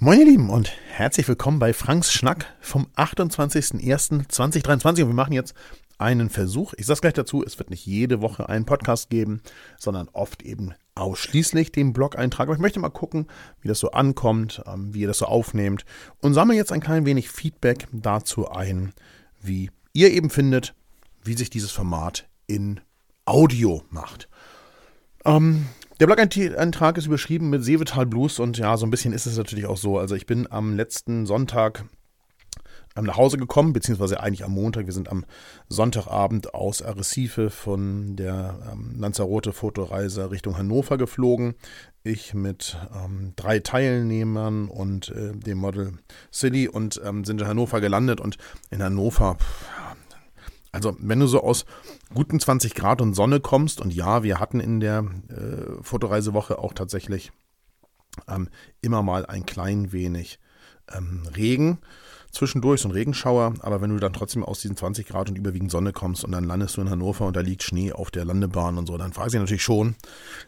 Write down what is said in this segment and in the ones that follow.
Moin ihr Lieben und herzlich willkommen bei Franks Schnack vom 28.01.2023 und wir machen jetzt einen Versuch. Ich sage gleich dazu, es wird nicht jede Woche einen Podcast geben, sondern oft eben ausschließlich den Blog-Eintrag. Aber ich möchte mal gucken, wie das so ankommt, ähm, wie ihr das so aufnehmt und sammle jetzt ein klein wenig Feedback dazu ein, wie ihr eben findet, wie sich dieses Format in Audio macht. Ähm, der Blog-Eintrag ist überschrieben mit Seevetal Blues und ja, so ein bisschen ist es natürlich auch so. Also ich bin am letzten Sonntag ähm, nach Hause gekommen, beziehungsweise eigentlich am Montag. Wir sind am Sonntagabend aus Arrecife von der ähm, Lanzarote Fotoreise Richtung Hannover geflogen. Ich mit ähm, drei Teilnehmern und äh, dem Model Silly und ähm, sind in Hannover gelandet und in Hannover, pff, also wenn du so aus guten 20 Grad und Sonne kommst, und ja, wir hatten in der äh, Fotoreisewoche auch tatsächlich ähm, immer mal ein klein wenig ähm, Regen zwischendurch, so ein Regenschauer, aber wenn du dann trotzdem aus diesen 20 Grad und überwiegend Sonne kommst und dann landest du in Hannover und da liegt Schnee auf der Landebahn und so, dann fragst du dich natürlich schon,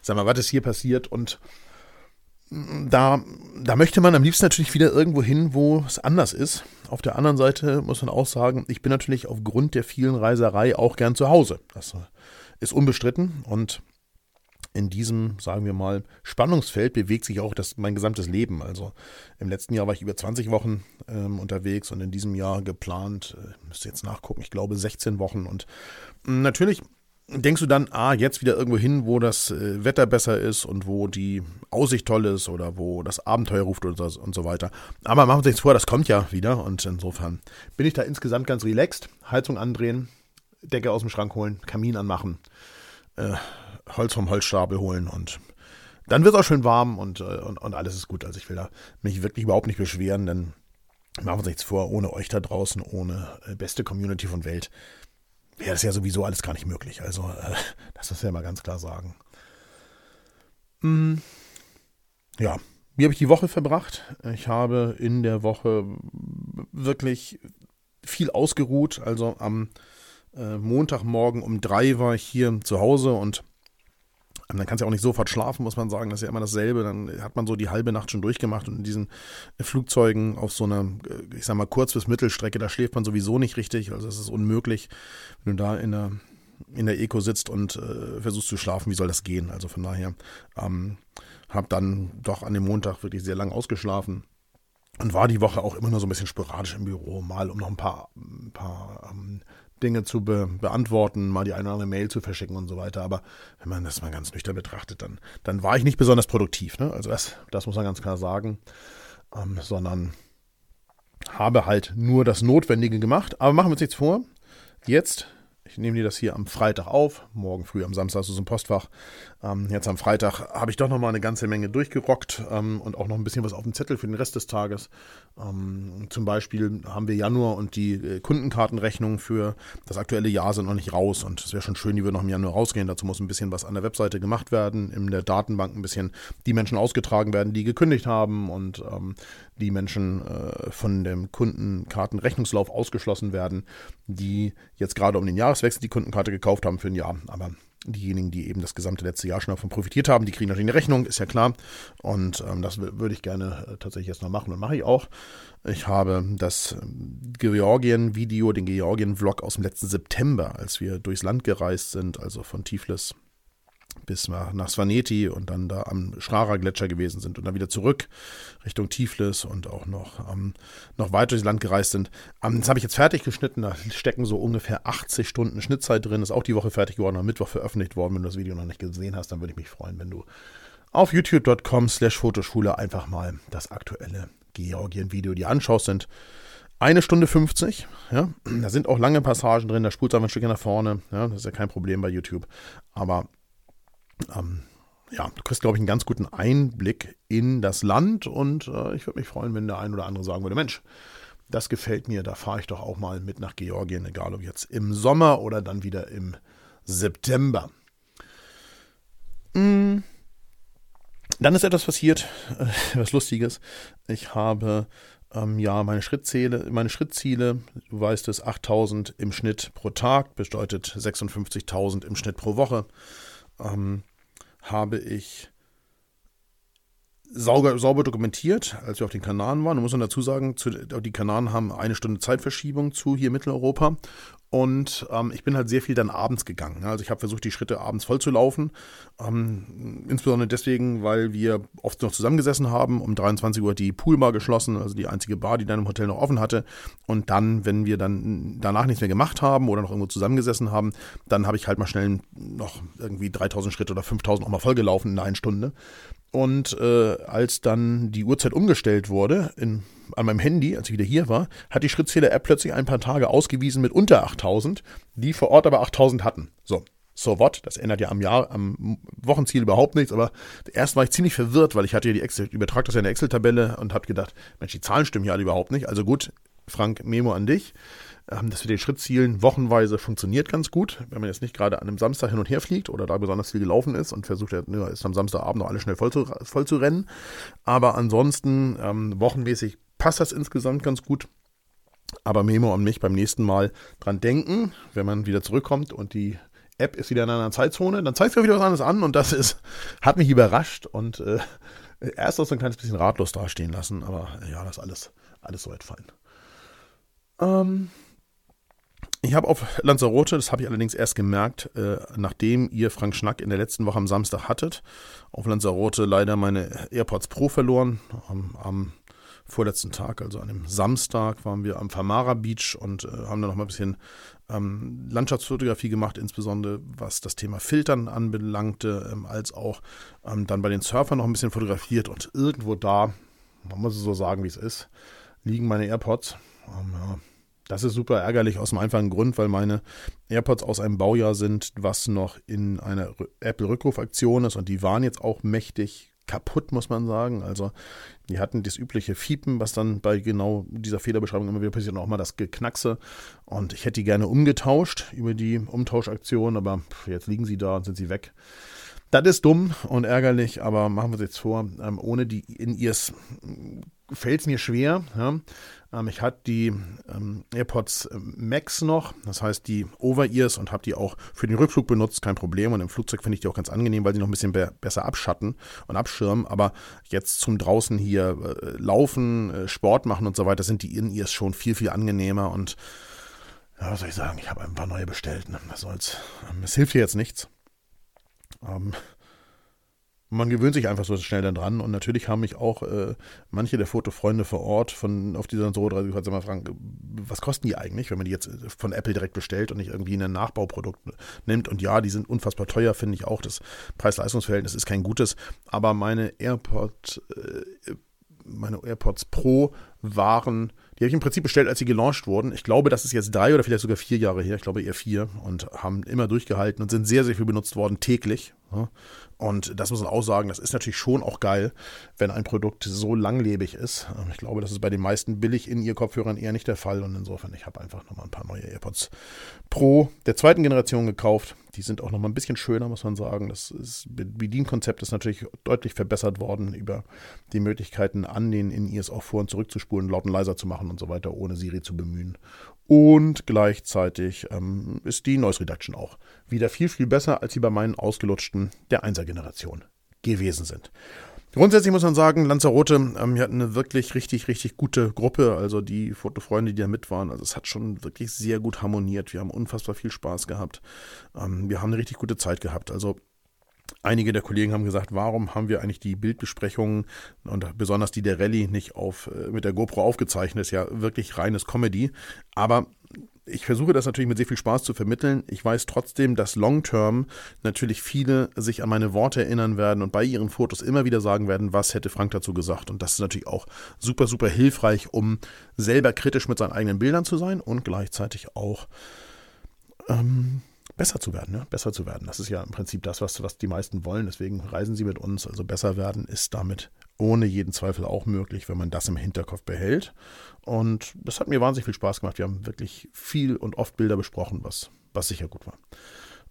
sag mal, was ist hier passiert und da, da möchte man am liebsten natürlich wieder irgendwo hin, wo es anders ist. Auf der anderen Seite muss man auch sagen, ich bin natürlich aufgrund der vielen Reiserei auch gern zu Hause. Das ist unbestritten und in diesem, sagen wir mal, Spannungsfeld bewegt sich auch das, mein gesamtes Leben. Also im letzten Jahr war ich über 20 Wochen ähm, unterwegs und in diesem Jahr geplant, äh, müsste jetzt nachgucken, ich glaube 16 Wochen. Und mh, natürlich denkst du dann, ah, jetzt wieder irgendwo hin, wo das äh, Wetter besser ist und wo die Aussicht toll ist oder wo das Abenteuer ruft und so, und so weiter. Aber machen uns nichts vor, das kommt ja wieder und insofern bin ich da insgesamt ganz relaxed. Heizung andrehen, Decke aus dem Schrank holen, Kamin anmachen, äh, Holz vom Holzstapel holen und dann wird es auch schön warm und, äh, und, und alles ist gut. Also ich will da mich wirklich überhaupt nicht beschweren, denn machen wir uns nichts vor, ohne euch da draußen, ohne äh, beste Community von Welt wäre das ja sowieso alles gar nicht möglich. Also, äh, das ist ja mal ganz klar sagen. Hm. Ja, wie habe ich die Woche verbracht? Ich habe in der Woche wirklich viel ausgeruht. Also am äh, Montagmorgen um drei war ich hier zu Hause und dann kannst du ja auch nicht sofort schlafen, muss man sagen. Das ist ja immer dasselbe. Dann hat man so die halbe Nacht schon durchgemacht und in diesen Flugzeugen auf so einer, äh, ich sag mal, Kurz- bis Mittelstrecke, da schläft man sowieso nicht richtig. Also es ist unmöglich, wenn du da in der, in der Eco sitzt und äh, versuchst zu schlafen, wie soll das gehen? Also von daher ähm, habe dann doch an dem Montag wirklich sehr lang ausgeschlafen und war die Woche auch immer nur so ein bisschen sporadisch im Büro, mal um noch ein paar, ein paar ähm, Dinge zu be beantworten, mal die eine oder andere Mail zu verschicken und so weiter. Aber wenn man das mal ganz nüchtern betrachtet, dann, dann war ich nicht besonders produktiv. Ne? Also das, das muss man ganz klar sagen. Ähm, sondern habe halt nur das Notwendige gemacht. Aber machen wir uns nichts vor. Jetzt ich nehme dir das hier am Freitag auf. Morgen früh am Samstag ist es im Postfach. Ähm, jetzt am Freitag habe ich doch noch mal eine ganze Menge durchgerockt ähm, und auch noch ein bisschen was auf dem Zettel für den Rest des Tages. Ähm, zum Beispiel haben wir Januar und die äh, Kundenkartenrechnungen für das aktuelle Jahr sind noch nicht raus. Und es wäre schon schön, die würden noch im Januar rausgehen. Dazu muss ein bisschen was an der Webseite gemacht werden, in der Datenbank ein bisschen die Menschen ausgetragen werden, die gekündigt haben und ähm, die Menschen äh, von dem Kundenkartenrechnungslauf ausgeschlossen werden, die jetzt gerade um den Jahreswechsel die Kundenkarte gekauft haben für ein Jahr. Aber diejenigen, die eben das gesamte letzte Jahr schon davon profitiert haben, die kriegen natürlich eine Rechnung, ist ja klar. Und ähm, das würde ich gerne äh, tatsächlich jetzt noch machen und mache ich auch. Ich habe das ähm, Georgien-Video, den Georgien-Vlog aus dem letzten September, als wir durchs Land gereist sind, also von Tiflis bis nach Svaneti und dann da am Schrara-Gletscher gewesen sind und dann wieder zurück Richtung Tiflis und auch noch, ähm, noch weiter durchs Land gereist sind. Ähm, das habe ich jetzt fertig geschnitten, da stecken so ungefähr 80 Stunden Schnittzeit drin, ist auch die Woche fertig geworden, am Mittwoch veröffentlicht worden. Wenn du das Video noch nicht gesehen hast, dann würde ich mich freuen, wenn du auf youtube.com slash Fotoschule einfach mal das aktuelle Georgien-Video dir anschaust. Sind eine Stunde 50, ja, da sind auch lange Passagen drin, da spult einfach ein Stückchen nach vorne, ja, das ist ja kein Problem bei YouTube, aber ähm, ja, du kriegst, glaube ich, einen ganz guten Einblick in das Land und äh, ich würde mich freuen, wenn der ein oder andere sagen würde, Mensch, das gefällt mir, da fahre ich doch auch mal mit nach Georgien, egal ob jetzt im Sommer oder dann wieder im September. Mm. Dann ist etwas passiert, äh, was Lustiges. Ich habe ähm, ja meine Schrittziele, meine Schrittziele, du weißt es, 8000 im Schnitt pro Tag, bedeutet 56.000 im Schnitt pro Woche. Ähm, habe ich sauber, sauber dokumentiert, als wir auf den Kanaren waren. Da muss man dazu sagen, zu, die Kanaren haben eine Stunde Zeitverschiebung zu hier Mitteleuropa. Und ähm, ich bin halt sehr viel dann abends gegangen. Also ich habe versucht, die Schritte abends voll zu laufen. Ähm, insbesondere deswegen, weil wir oft noch zusammengesessen haben. Um 23 Uhr die Poolbar geschlossen, also die einzige Bar, die dann im Hotel noch offen hatte. Und dann, wenn wir dann danach nichts mehr gemacht haben oder noch irgendwo zusammengesessen haben, dann habe ich halt mal schnell noch irgendwie 3000 Schritte oder 5000 auch mal voll gelaufen in einer Stunde. Und äh, als dann die Uhrzeit umgestellt wurde in, an meinem Handy, als ich wieder hier war, hat die Schrittzähler-App plötzlich ein paar Tage ausgewiesen mit unter 8000, die vor Ort aber 8000 hatten. So, so what? Das ändert ja am Jahr, am Wochenziel überhaupt nichts, aber erst war ich ziemlich verwirrt, weil ich hatte ja die Excel, übertrag das ja in der Excel-Tabelle und habe gedacht, Mensch, die Zahlen stimmen ja alle überhaupt nicht. Also gut, Frank, Memo an dich. Ähm, das mit den Schrittzielen wochenweise funktioniert ganz gut, wenn man jetzt nicht gerade an einem Samstag hin und her fliegt oder da besonders viel gelaufen ist und versucht, ja, ist am Samstagabend noch alles schnell voll zu, voll zu rennen. Aber ansonsten ähm, wochenmäßig passt das insgesamt ganz gut. Aber Memo an mich beim nächsten Mal dran denken, wenn man wieder zurückkommt und die App ist wieder in einer Zeitzone, dann zeigt mir wieder was anderes an und das ist, hat mich überrascht und äh, erst auch so ein kleines bisschen ratlos dastehen lassen, aber ja, das ist alles, alles soweit fein. Ähm, ich habe auf Lanzarote, das habe ich allerdings erst gemerkt, äh, nachdem ihr Frank Schnack in der letzten Woche am Samstag hattet, auf Lanzarote leider meine AirPods Pro verloren. Am, am vorletzten Tag, also an dem Samstag, waren wir am Famara Beach und äh, haben da noch mal ein bisschen ähm, Landschaftsfotografie gemacht, insbesondere was das Thema Filtern anbelangte, ähm, als auch ähm, dann bei den Surfern noch ein bisschen fotografiert und irgendwo da, man muss es so sagen, wie es ist, liegen meine AirPods. Ähm, ja, das ist super ärgerlich aus dem einfachen Grund, weil meine AirPods aus einem Baujahr sind, was noch in einer Apple-Rückrufaktion ist und die waren jetzt auch mächtig kaputt, muss man sagen. Also die hatten das übliche Fiepen, was dann bei genau dieser Fehlerbeschreibung immer wieder passiert und auch mal das Geknackse. Und ich hätte die gerne umgetauscht über die Umtauschaktion, aber jetzt liegen sie da und sind sie weg. Das ist dumm und ärgerlich, aber machen wir es jetzt vor. Ähm, ohne die In-Ears fällt es mir schwer. Ja. Ähm, ich hatte die ähm, AirPods ähm, Max noch, das heißt die Over-Ears und habe die auch für den Rückflug benutzt, kein Problem. Und im Flugzeug finde ich die auch ganz angenehm, weil die noch ein bisschen be besser abschatten und abschirmen. Aber jetzt zum draußen hier äh, laufen, äh, Sport machen und so weiter, sind die In-Ears schon viel, viel angenehmer. Und ja, was soll ich sagen, ich habe ein paar neue bestellt. Ne? Was soll's. Ähm, es hilft hier jetzt nichts. Ähm, man gewöhnt sich einfach so schnell dann dran. Und natürlich haben mich auch äh, manche der Fotofreunde vor Ort von auf dieser Soro-Reise gefragt, mal fragen, was kosten die eigentlich, wenn man die jetzt äh, von Apple direkt bestellt und nicht irgendwie ein Nachbauprodukt nimmt. Und ja, die sind unfassbar teuer, finde ich auch. Das Preis-Leistungs-Verhältnis ist kein gutes. Aber meine AirPods, äh, meine AirPods Pro waren die habe ich im Prinzip bestellt, als sie gelauncht wurden. Ich glaube, das ist jetzt drei oder vielleicht sogar vier Jahre her. Ich glaube eher vier. Und haben immer durchgehalten und sind sehr, sehr viel benutzt worden, täglich. Und das muss man auch sagen, das ist natürlich schon auch geil, wenn ein Produkt so langlebig ist. Ich glaube, das ist bei den meisten billig in ihr Kopfhörern eher nicht der Fall. Und insofern, ich habe einfach nochmal ein paar neue AirPods Pro der zweiten Generation gekauft. Die sind auch nochmal ein bisschen schöner, muss man sagen. Das ist, Bedienkonzept ist natürlich deutlich verbessert worden über die Möglichkeiten, an den In-Ears auch vor- und zurückzuspulen, laut und leiser zu machen und so weiter, ohne Siri zu bemühen. Und gleichzeitig ähm, ist die Noise Reduction auch wieder viel, viel besser, als sie bei meinen ausgelutschten der 1er Generation gewesen sind. Grundsätzlich muss man sagen, Lanzarote, ähm, wir hatten eine wirklich richtig, richtig gute Gruppe. Also die Fotofreunde, die da mit waren. Also es hat schon wirklich sehr gut harmoniert. Wir haben unfassbar viel Spaß gehabt. Ähm, wir haben eine richtig gute Zeit gehabt. Also Einige der Kollegen haben gesagt, warum haben wir eigentlich die Bildbesprechungen und besonders die der Rallye nicht auf, äh, mit der GoPro aufgezeichnet? Ist ja wirklich reines Comedy. Aber ich versuche das natürlich mit sehr viel Spaß zu vermitteln. Ich weiß trotzdem, dass long-term natürlich viele sich an meine Worte erinnern werden und bei ihren Fotos immer wieder sagen werden, was hätte Frank dazu gesagt. Und das ist natürlich auch super, super hilfreich, um selber kritisch mit seinen eigenen Bildern zu sein und gleichzeitig auch ähm, besser zu werden, ne? besser zu werden. Das ist ja im Prinzip das, was, was die meisten wollen. Deswegen reisen sie mit uns. Also besser werden ist damit ohne jeden Zweifel auch möglich, wenn man das im Hinterkopf behält. Und das hat mir wahnsinnig viel Spaß gemacht. Wir haben wirklich viel und oft Bilder besprochen, was, was sicher gut war.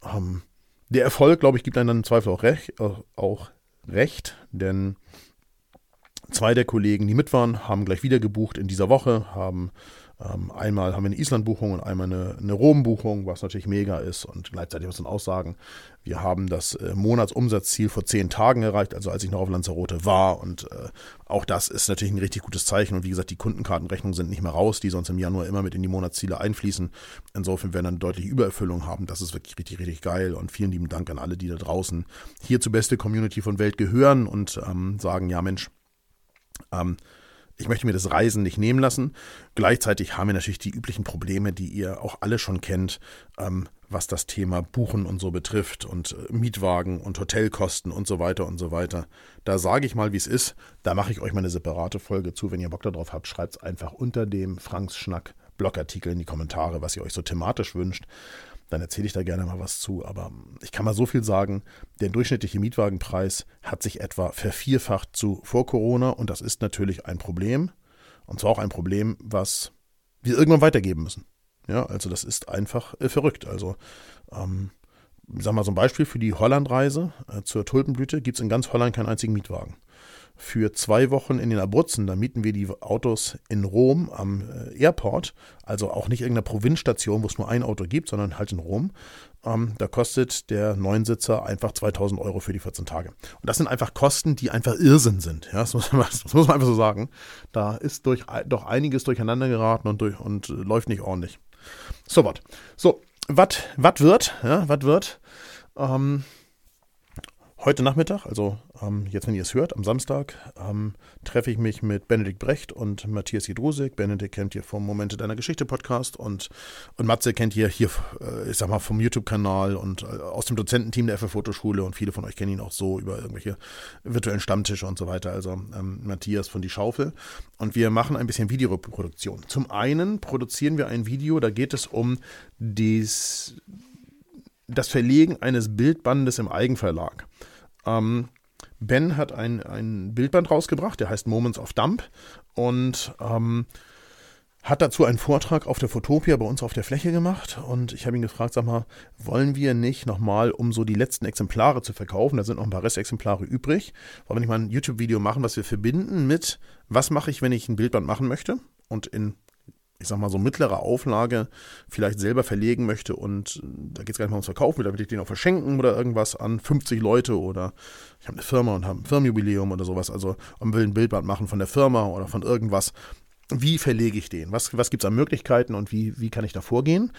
Ähm, der Erfolg, glaube ich, gibt einem dann im Zweifel auch recht, äh, auch recht, denn zwei der Kollegen, die mit waren, haben gleich wieder gebucht in dieser Woche, haben einmal haben wir eine Island-Buchung und einmal eine, eine Rom-Buchung, was natürlich mega ist. Und gleichzeitig muss man auch sagen, wir haben das äh, Monatsumsatzziel vor zehn Tagen erreicht, also als ich noch auf Lanzarote war. Und äh, auch das ist natürlich ein richtig gutes Zeichen. Und wie gesagt, die Kundenkartenrechnungen sind nicht mehr raus, die sonst im Januar immer mit in die Monatsziele einfließen. Insofern werden wir dann deutlich Übererfüllung haben. Das ist wirklich richtig, richtig geil. Und vielen lieben Dank an alle, die da draußen hier zur beste Community von Welt gehören und ähm, sagen, ja Mensch, ähm, ich möchte mir das Reisen nicht nehmen lassen. Gleichzeitig haben wir natürlich die üblichen Probleme, die ihr auch alle schon kennt, ähm, was das Thema Buchen und so betrifft und äh, Mietwagen und Hotelkosten und so weiter und so weiter. Da sage ich mal, wie es ist. Da mache ich euch mal eine separate Folge zu. Wenn ihr Bock darauf habt, schreibt es einfach unter dem Franks Schnack Blogartikel in die Kommentare, was ihr euch so thematisch wünscht dann erzähle ich da gerne mal was zu. Aber ich kann mal so viel sagen, der durchschnittliche Mietwagenpreis hat sich etwa vervierfacht zu vor Corona und das ist natürlich ein Problem. Und zwar auch ein Problem, was wir irgendwann weitergeben müssen. Ja, also das ist einfach äh, verrückt. Also, ähm, sag mal so ein Beispiel für die Hollandreise äh, zur Tulpenblüte gibt es in ganz Holland keinen einzigen Mietwagen für zwei Wochen in den Abruzzen. Da mieten wir die Autos in Rom am äh, Airport, also auch nicht irgendeiner Provinzstation, wo es nur ein Auto gibt, sondern halt in Rom. Ähm, da kostet der Neunsitzer einfach 2000 Euro für die 14 Tage. Und das sind einfach Kosten, die einfach Irrsinn sind. Ja, das, muss man, das muss man einfach so sagen. Da ist durch, doch einiges durcheinander geraten und, durch, und äh, läuft nicht ordentlich. So, was. So, was wird? Ja, was wird? Ähm, Heute Nachmittag, also ähm, jetzt, wenn ihr es hört, am Samstag, ähm, treffe ich mich mit Benedikt Brecht und Matthias Jedrusik. Benedikt kennt ihr vom Momente deiner Geschichte Podcast und, und Matze kennt ihr hier, äh, ich sag mal, vom YouTube-Kanal und äh, aus dem Dozententeam der FF Fotoschule und viele von euch kennen ihn auch so über irgendwelche virtuellen Stammtische und so weiter. Also ähm, Matthias von Die Schaufel. Und wir machen ein bisschen Videoproduktion. Zum einen produzieren wir ein Video, da geht es um dies, das Verlegen eines Bildbandes im Eigenverlag. Ähm, ben hat ein, ein Bildband rausgebracht, der heißt Moments of Dump und ähm, hat dazu einen Vortrag auf der Fotopia bei uns auf der Fläche gemacht und ich habe ihn gefragt, sag mal, wollen wir nicht nochmal, um so die letzten Exemplare zu verkaufen, da sind noch ein paar Restexemplare übrig, wollen wir nicht mal ein YouTube-Video machen, was wir verbinden mit, was mache ich, wenn ich ein Bildband machen möchte und in ich sag mal so mittlere Auflage vielleicht selber verlegen möchte und äh, da geht es gar nicht mal ums Verkaufen, damit ich den auch verschenken oder irgendwas an 50 Leute oder ich habe eine Firma und habe ein Firmenjubiläum oder sowas, also und will ein Bildband machen von der Firma oder von irgendwas. Wie verlege ich den? Was, was gibt es an Möglichkeiten und wie, wie kann ich da vorgehen?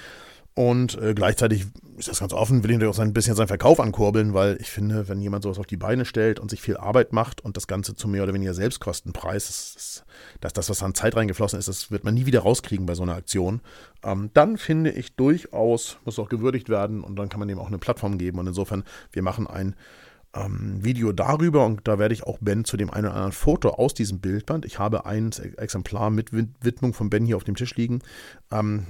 Und äh, gleichzeitig ist das ganz offen, will ich natürlich auch ein bisschen seinen Verkauf ankurbeln, weil ich finde, wenn jemand sowas auf die Beine stellt und sich viel Arbeit macht und das Ganze zu mehr oder weniger Selbstkostenpreis, das, das, das was an Zeit reingeflossen ist, das wird man nie wieder rauskriegen bei so einer Aktion, ähm, dann finde ich durchaus, muss auch gewürdigt werden und dann kann man dem auch eine Plattform geben. Und insofern, wir machen ein ähm, Video darüber und da werde ich auch Ben zu dem einen oder anderen Foto aus diesem Bildband. Ich habe ein Exemplar mit Widmung von Ben hier auf dem Tisch liegen. Ähm,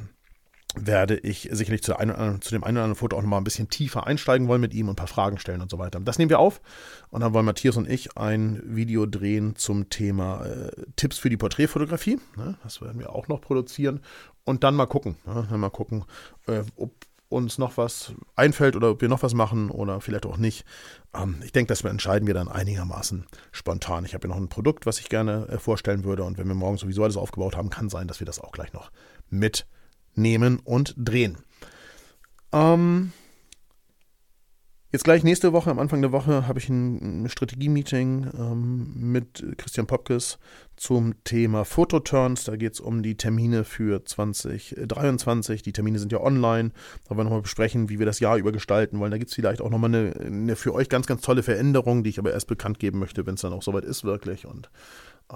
werde ich sicherlich zu, ein, zu, dem einen oder anderen Foto auch nochmal ein bisschen tiefer einsteigen wollen mit ihm und ein paar Fragen stellen und so weiter. Das nehmen wir auf und dann wollen Matthias und ich ein Video drehen zum Thema äh, Tipps für die Porträtfotografie. Ne? Das werden wir auch noch produzieren und dann mal gucken. Ne? Mal gucken, äh, ob uns noch was einfällt oder ob wir noch was machen oder vielleicht auch nicht. Ähm, ich denke, das entscheiden wir dann einigermaßen spontan. Ich habe ja noch ein Produkt, was ich gerne äh, vorstellen würde und wenn wir morgen sowieso alles aufgebaut haben, kann sein, dass wir das auch gleich noch mit nehmen und drehen. Ähm, jetzt gleich nächste Woche, am Anfang der Woche, habe ich ein, Strategie-Meeting ähm, mit Christian Popkes zum Thema Fototurns. Da geht es um die Termine für 2023. Die Termine sind ja online. Da wollen wir nochmal besprechen, wie wir das Jahr über gestalten wollen. Da gibt es vielleicht auch nochmal eine, eine für euch ganz, ganz tolle Veränderung, die ich aber erst bekannt geben möchte, wenn es dann auch soweit ist, wirklich. Und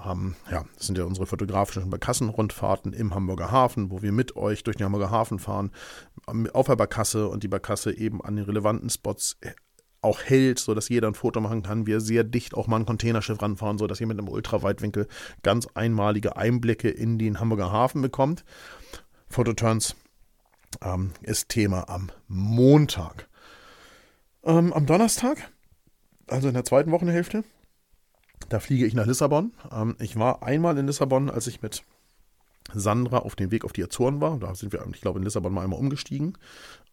ähm, ja, das sind ja unsere fotografischen Barkassenrundfahrten im Hamburger Hafen, wo wir mit euch durch den Hamburger Hafen fahren, auf der Barkasse und die Barkasse eben an den relevanten Spots auch hält, sodass jeder ein Foto machen kann. Wir sehr dicht auch mal ein Containerschiff ranfahren, sodass ihr mit einem Ultraweitwinkel ganz einmalige Einblicke in den Hamburger Hafen bekommt. Fototurns ähm, ist Thema am Montag. Ähm, am Donnerstag, also in der zweiten Wochenhälfte, da fliege ich nach Lissabon. Ähm, ich war einmal in Lissabon, als ich mit Sandra auf dem Weg auf die Azoren war. Da sind wir, ich glaube, in Lissabon mal einmal umgestiegen.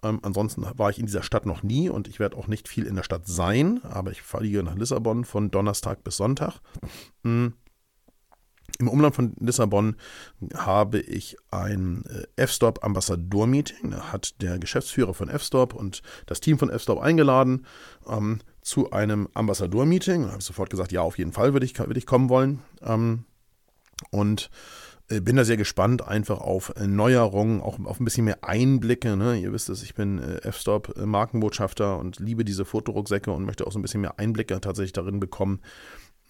Ähm, ansonsten war ich in dieser Stadt noch nie und ich werde auch nicht viel in der Stadt sein, aber ich fliege nach Lissabon von Donnerstag bis Sonntag. Hm. Im Umland von Lissabon habe ich ein äh, F-Stop Ambassador-Meeting. Da hat der Geschäftsführer von F-Stop und das Team von F-Stop eingeladen ähm, zu einem Ambassador-Meeting. Da habe ich sofort gesagt, ja, auf jeden Fall würde ich, würde ich kommen wollen. Ähm, und äh, bin da sehr gespannt einfach auf äh, Neuerungen, auch auf ein bisschen mehr Einblicke. Ne? Ihr wisst es, ich bin äh, F-Stop Markenbotschafter und liebe diese Fotorucksäcke und möchte auch so ein bisschen mehr Einblicke tatsächlich darin bekommen,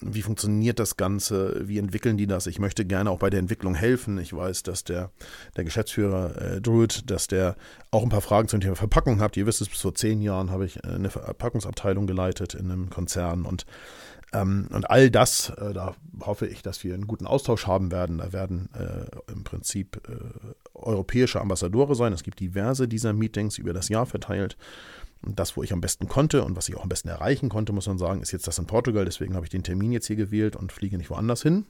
wie funktioniert das Ganze, wie entwickeln die das. Ich möchte gerne auch bei der Entwicklung helfen. Ich weiß, dass der, der Geschäftsführer äh, Druid, dass der auch ein paar Fragen zum Thema Verpackung hat. Ihr wisst es, bis vor zehn Jahren habe ich eine Verpackungsabteilung geleitet in einem Konzern und und all das, äh, da hoffe ich, dass wir einen guten Austausch haben werden. Da werden äh, im Prinzip äh, europäische Ambassadore sein. Es gibt diverse dieser Meetings über das Jahr verteilt. Und das, wo ich am besten konnte und was ich auch am besten erreichen konnte, muss man sagen, ist jetzt das in Portugal. Deswegen habe ich den Termin jetzt hier gewählt und fliege nicht woanders hin.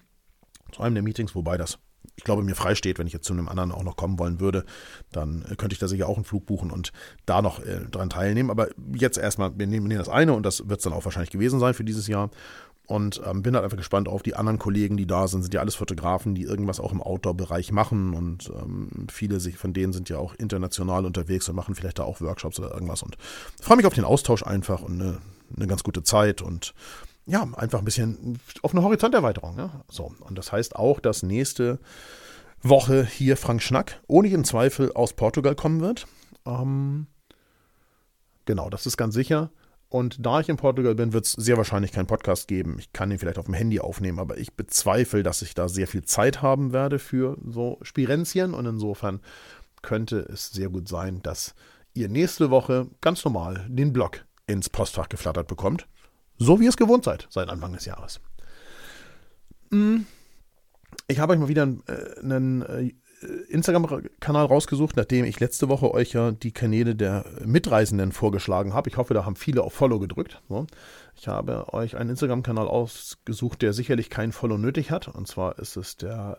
Zu einem der Meetings, wobei das, ich glaube, mir frei steht, wenn ich jetzt zu einem anderen auch noch kommen wollen würde, dann könnte ich da sicher auch einen Flug buchen und da noch äh, dran teilnehmen. Aber jetzt erstmal, wir nehmen das eine und das wird es dann auch wahrscheinlich gewesen sein für dieses Jahr. Und ähm, bin halt einfach gespannt auf die anderen Kollegen, die da sind. Sind ja alles Fotografen, die irgendwas auch im Outdoor-Bereich machen. Und ähm, viele von denen sind ja auch international unterwegs und machen vielleicht da auch Workshops oder irgendwas. Und freue mich auf den Austausch einfach und eine, eine ganz gute Zeit. Und ja, einfach ein bisschen auf eine Horizonterweiterung. Ja? So, und das heißt auch, dass nächste Woche hier Frank Schnack ohne jeden Zweifel aus Portugal kommen wird. Ähm, genau, das ist ganz sicher. Und da ich in Portugal bin, wird es sehr wahrscheinlich keinen Podcast geben. Ich kann ihn vielleicht auf dem Handy aufnehmen, aber ich bezweifle, dass ich da sehr viel Zeit haben werde für so Spirenzchen. Und insofern könnte es sehr gut sein, dass ihr nächste Woche ganz normal den Blog ins Postfach geflattert bekommt. So wie ihr es gewohnt seid seit Anfang des Jahres. Hm. Ich habe euch mal wieder äh, einen, äh, Instagram-Kanal rausgesucht, nachdem ich letzte Woche euch ja die Kanäle der Mitreisenden vorgeschlagen habe. Ich hoffe, da haben viele auf Follow gedrückt. Ich habe euch einen Instagram-Kanal ausgesucht, der sicherlich kein Follow nötig hat. Und zwar ist es der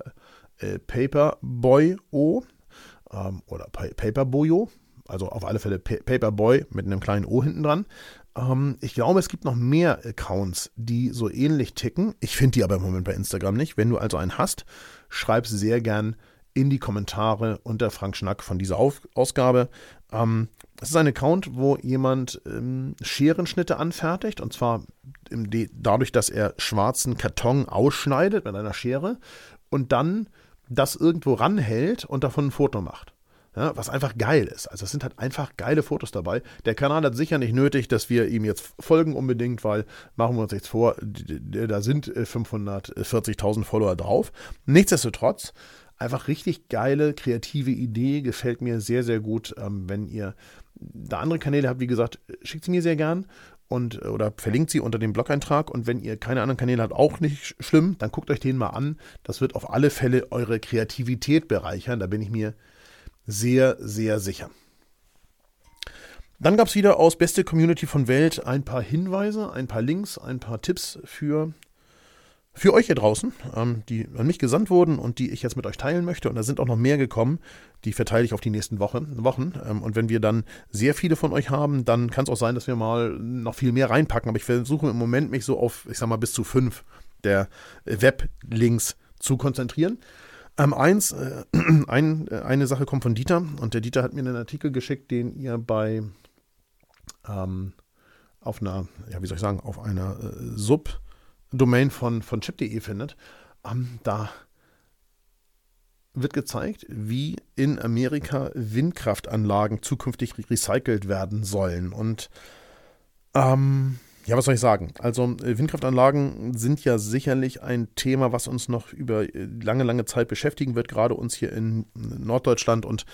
äh, Paperboy-O ähm, oder pa Paperboyo. Also auf alle Fälle pa Paperboy mit einem kleinen O hinten dran. Ähm, ich glaube, es gibt noch mehr Accounts, die so ähnlich ticken. Ich finde die aber im Moment bei Instagram nicht. Wenn du also einen hast, schreib sehr gern in die Kommentare unter Frank Schnack von dieser Auf Ausgabe. Ähm, es ist ein Account, wo jemand ähm, Scherenschnitte anfertigt und zwar dadurch, dass er schwarzen Karton ausschneidet mit einer Schere und dann das irgendwo ranhält und davon ein Foto macht. Ja, was einfach geil ist. Also es sind halt einfach geile Fotos dabei. Der Kanal hat sicher nicht nötig, dass wir ihm jetzt folgen unbedingt, weil machen wir uns jetzt vor, da sind 540.000 äh, Follower drauf. Nichtsdestotrotz Einfach richtig geile, kreative Idee, gefällt mir sehr, sehr gut. Ähm, wenn ihr da andere Kanäle habt, wie gesagt, schickt sie mir sehr gern und äh, oder verlinkt sie unter dem Blog-Eintrag. Und wenn ihr keine anderen Kanäle habt, auch nicht schlimm, dann guckt euch den mal an. Das wird auf alle Fälle eure Kreativität bereichern. Da bin ich mir sehr, sehr sicher. Dann gab es wieder aus Beste Community von Welt ein paar Hinweise, ein paar Links, ein paar Tipps für für euch hier draußen, ähm, die an mich gesandt wurden und die ich jetzt mit euch teilen möchte. Und da sind auch noch mehr gekommen. Die verteile ich auf die nächsten Woche, Wochen. Ähm, und wenn wir dann sehr viele von euch haben, dann kann es auch sein, dass wir mal noch viel mehr reinpacken. Aber ich versuche im Moment mich so auf, ich sag mal, bis zu fünf der Weblinks zu konzentrieren. Ähm, eins, äh, ein, äh, eine Sache kommt von Dieter und der Dieter hat mir einen Artikel geschickt, den ihr bei ähm, auf einer, ja, wie soll ich sagen, auf einer äh, Sub- Domain von, von chip.de findet, ähm, da wird gezeigt, wie in Amerika Windkraftanlagen zukünftig recycelt werden sollen. Und ähm, ja, was soll ich sagen? Also Windkraftanlagen sind ja sicherlich ein Thema, was uns noch über lange, lange Zeit beschäftigen wird, gerade uns hier in Norddeutschland und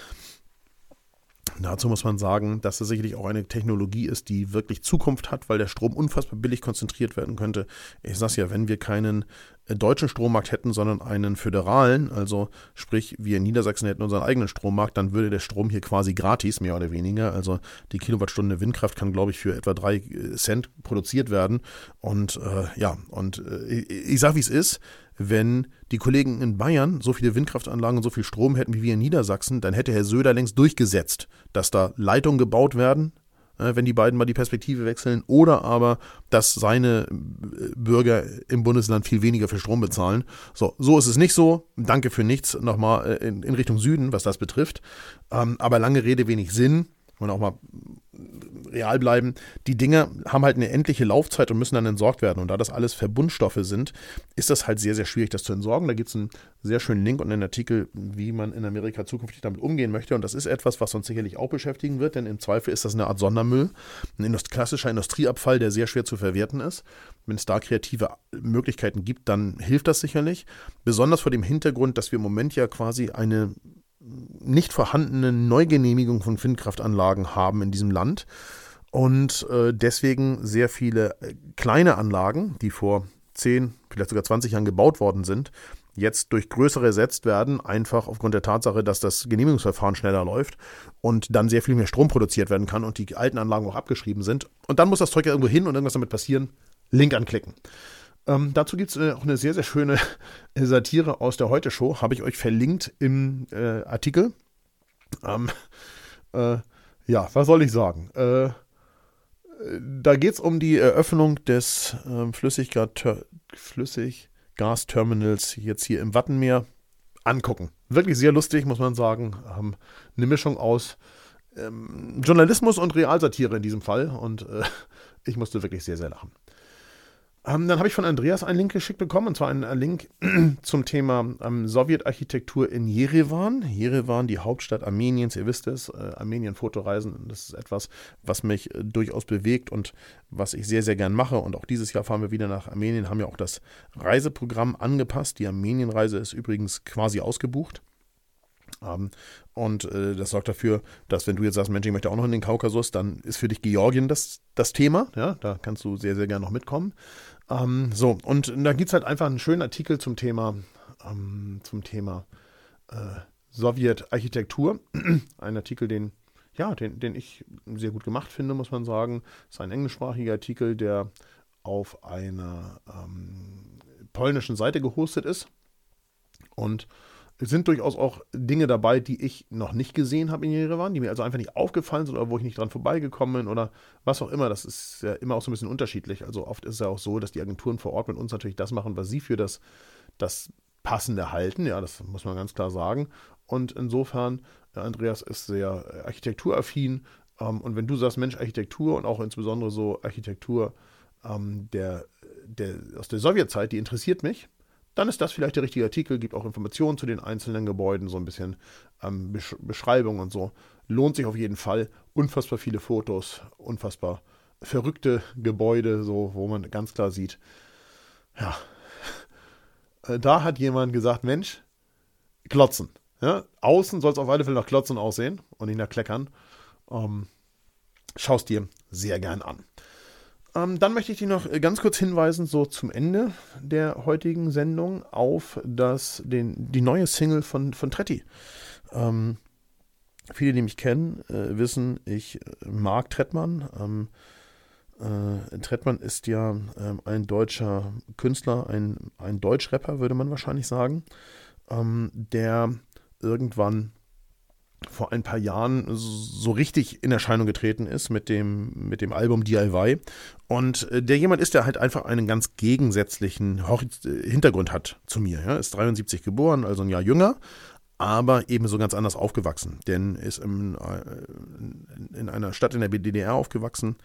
Dazu muss man sagen, dass das sicherlich auch eine Technologie ist, die wirklich Zukunft hat, weil der Strom unfassbar billig konzentriert werden könnte. Ich sage ja, wenn wir keinen äh, deutschen Strommarkt hätten, sondern einen föderalen, also sprich wir in Niedersachsen hätten unseren eigenen Strommarkt, dann würde der Strom hier quasi gratis, mehr oder weniger. Also die Kilowattstunde Windkraft kann, glaube ich, für etwa drei äh, Cent produziert werden. Und äh, ja, und äh, ich sage, wie es ist, wenn die Kollegen in Bayern so viele Windkraftanlagen und so viel Strom hätten wie wir in Niedersachsen, dann hätte Herr Söder längst durchgesetzt, dass da Leitungen gebaut werden, äh, wenn die beiden mal die Perspektive wechseln, oder aber, dass seine äh, Bürger im Bundesland viel weniger für Strom bezahlen. So, so ist es nicht so. Danke für nichts nochmal äh, in, in Richtung Süden, was das betrifft. Ähm, aber lange Rede, wenig Sinn. Und auch mal real bleiben. Die Dinge haben halt eine endliche Laufzeit und müssen dann entsorgt werden. Und da das alles Verbundstoffe sind, ist das halt sehr, sehr schwierig, das zu entsorgen. Da gibt es einen sehr schönen Link und einen Artikel, wie man in Amerika zukünftig damit umgehen möchte. Und das ist etwas, was uns sicherlich auch beschäftigen wird, denn im Zweifel ist das eine Art Sondermüll, ein Indust klassischer Industrieabfall, der sehr schwer zu verwerten ist. Wenn es da kreative Möglichkeiten gibt, dann hilft das sicherlich. Besonders vor dem Hintergrund, dass wir im Moment ja quasi eine nicht vorhandene Neugenehmigung von Windkraftanlagen haben in diesem Land und äh, deswegen sehr viele äh, kleine Anlagen, die vor 10, vielleicht sogar 20 Jahren gebaut worden sind, jetzt durch größere ersetzt werden, einfach aufgrund der Tatsache, dass das Genehmigungsverfahren schneller läuft und dann sehr viel mehr Strom produziert werden kann und die alten Anlagen auch abgeschrieben sind. Und dann muss das Zeug ja irgendwo hin und irgendwas damit passieren. Link anklicken. Ähm, dazu gibt es äh, auch eine sehr, sehr schöne Satire aus der Heute-Show, habe ich euch verlinkt im äh, Artikel. Ähm, äh, ja, was soll ich sagen? Äh, da geht es um die Eröffnung des ähm, Flüssiggasterminals jetzt hier im Wattenmeer. Angucken. Wirklich sehr lustig, muss man sagen. Ähm, eine Mischung aus ähm, Journalismus und Realsatire in diesem Fall. Und äh, ich musste wirklich sehr, sehr lachen. Ähm, dann habe ich von Andreas einen Link geschickt bekommen, und zwar einen äh, Link zum Thema ähm, Sowjetarchitektur in Jerewan. Jerewan, die Hauptstadt Armeniens, ihr wisst es, äh, Armenien-Fotoreisen, das ist etwas, was mich äh, durchaus bewegt und was ich sehr, sehr gern mache. Und auch dieses Jahr fahren wir wieder nach Armenien, haben ja auch das Reiseprogramm angepasst. Die Armenienreise ist übrigens quasi ausgebucht. Um, und äh, das sorgt dafür, dass wenn du jetzt sagst, Mensch, ich möchte auch noch in den Kaukasus, dann ist für dich Georgien das, das Thema. Ja, da kannst du sehr, sehr gerne noch mitkommen. Ähm, so, und da gibt es halt einfach einen schönen Artikel zum Thema, ähm, zum Thema äh, Sowjetarchitektur. ein Artikel, den, ja, den, den ich sehr gut gemacht finde, muss man sagen. Das ist ein englischsprachiger Artikel, der auf einer ähm, polnischen Seite gehostet ist. Und sind durchaus auch Dinge dabei, die ich noch nicht gesehen habe in Jerewan, die mir also einfach nicht aufgefallen sind oder wo ich nicht dran vorbeigekommen bin oder was auch immer. Das ist ja immer auch so ein bisschen unterschiedlich. Also oft ist es ja auch so, dass die Agenturen vor Ort mit uns natürlich das machen, was sie für das, das Passende halten. Ja, das muss man ganz klar sagen. Und insofern, Andreas ist sehr architekturaffin. Ähm, und wenn du sagst, Mensch, Architektur und auch insbesondere so Architektur ähm, der, der, aus der Sowjetzeit, die interessiert mich dann ist das vielleicht der richtige Artikel, gibt auch Informationen zu den einzelnen Gebäuden, so ein bisschen ähm, Besch Beschreibung und so. Lohnt sich auf jeden Fall. Unfassbar viele Fotos, unfassbar verrückte Gebäude, so wo man ganz klar sieht, ja, äh, da hat jemand gesagt, Mensch, klotzen. Ja, außen soll es auf alle Fälle nach Klotzen aussehen und nicht nach Kleckern. Ähm, Schaust dir sehr gern an. Ähm, dann möchte ich dich noch äh, ganz kurz hinweisen, so zum Ende der heutigen Sendung, auf das, den, die neue Single von, von Tretti. Ähm, viele, die mich kennen, äh, wissen, ich äh, mag Trettmann. Ähm, äh, Trettmann ist ja ähm, ein deutscher Künstler, ein, ein Deutschrapper, würde man wahrscheinlich sagen, ähm, der irgendwann vor ein paar Jahren so richtig in Erscheinung getreten ist mit dem, mit dem Album DIY. Und äh, der jemand ist, der halt einfach einen ganz gegensätzlichen äh, Hintergrund hat zu mir. Er ist 73 geboren, also ein Jahr jünger, aber ebenso ganz anders aufgewachsen. Denn ist in, äh, in einer Stadt in der DDR aufgewachsen,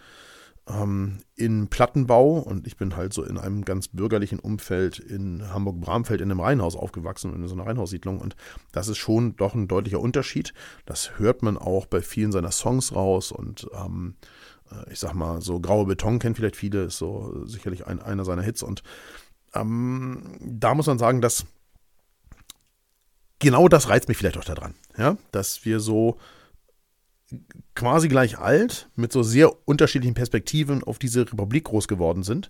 ähm, in Plattenbau und ich bin halt so in einem ganz bürgerlichen Umfeld in Hamburg-Bramfeld in einem Reihenhaus aufgewachsen, in so einer Reihenhaussiedlung und das ist schon doch ein deutlicher Unterschied. Das hört man auch bei vielen seiner Songs raus und ähm, äh, ich sag mal, so Graue Beton kennen vielleicht viele, ist so sicherlich ein, einer seiner Hits und ähm, da muss man sagen, dass genau das reizt mich vielleicht auch daran, ja, dass wir so quasi gleich alt, mit so sehr unterschiedlichen Perspektiven auf diese Republik groß geworden sind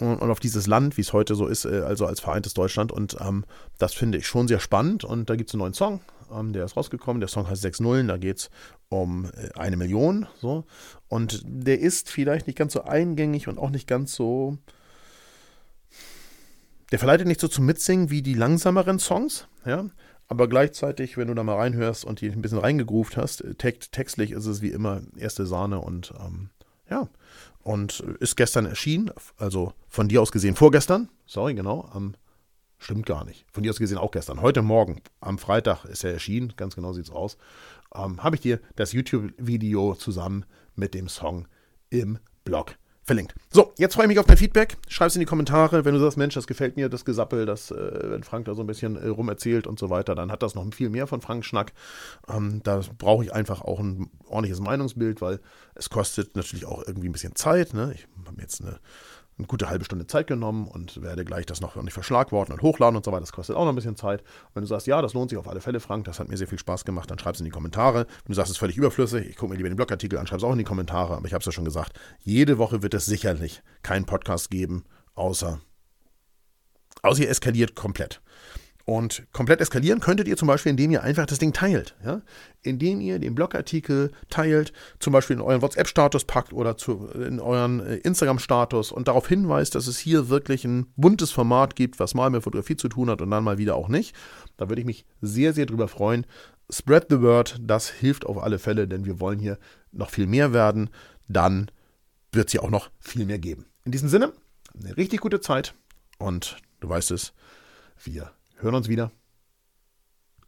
und, auf dieses Land, wie es heute so ist, äh, also als vereintes Deutschland. Und ähm, das finde ich schon sehr spannend. Und da gibt es einen neuen Song, ähm, der ist rausgekommen. Der Song heißt 6 Nullen, da geht es um äh, eine Million. So. Und der ist vielleicht nicht ganz so eingängig und auch nicht ganz so. Der verleitet nicht so zum Mitsingen wie die langsameren Songs, ja. Aber gleichzeitig, wenn du da mal reinhörst und die ein bisschen reingegroovt hast, text, textlich ist es wie immer erste Sahne und ähm, ja, und ist gestern erschienen, also von dir aus gesehen vorgestern, sorry, genau, am Stimmt gar nicht. Von dir aus gesehen auch gestern. Heute Morgen, am Freitag ist er erschienen, ganz genau sieht es aus. Ähm, Habe ich dir das YouTube-Video zusammen mit dem Song im Blog verlinkt. So, jetzt freue ich mich auf dein Feedback. Schreib es in die Kommentare. Wenn du sagst, Mensch, das gefällt mir, das Gesappel, das, äh, wenn Frank da so ein bisschen äh, rumerzählt und so weiter, dann hat das noch viel mehr von Frank Schnack. Ähm, da brauche ich einfach auch ein ordentliches Meinungsbild, weil es kostet natürlich auch irgendwie ein bisschen Zeit. Ne? Ich habe jetzt eine eine gute halbe Stunde Zeit genommen und werde gleich das noch nicht verschlagworten und hochladen und so weiter. Das kostet auch noch ein bisschen Zeit. wenn du sagst, ja, das lohnt sich auf alle Fälle, Frank, das hat mir sehr viel Spaß gemacht, dann schreib es in die Kommentare. Wenn du sagst, es ist völlig überflüssig, ich gucke mir lieber den Blogartikel an, schreib es auch in die Kommentare. Aber ich habe es ja schon gesagt, jede Woche wird es sicherlich keinen Podcast geben, außer, außer ihr eskaliert komplett. Und komplett eskalieren könntet ihr zum Beispiel, indem ihr einfach das Ding teilt. Ja? Indem ihr den Blogartikel teilt, zum Beispiel in euren WhatsApp-Status packt oder zu, in euren äh, Instagram-Status und darauf hinweist, dass es hier wirklich ein buntes Format gibt, was mal mit Fotografie zu tun hat und dann mal wieder auch nicht. Da würde ich mich sehr, sehr drüber freuen. Spread the word, das hilft auf alle Fälle, denn wir wollen hier noch viel mehr werden. Dann wird es hier auch noch viel mehr geben. In diesem Sinne, eine richtig gute Zeit und du weißt es, wir hören uns wieder.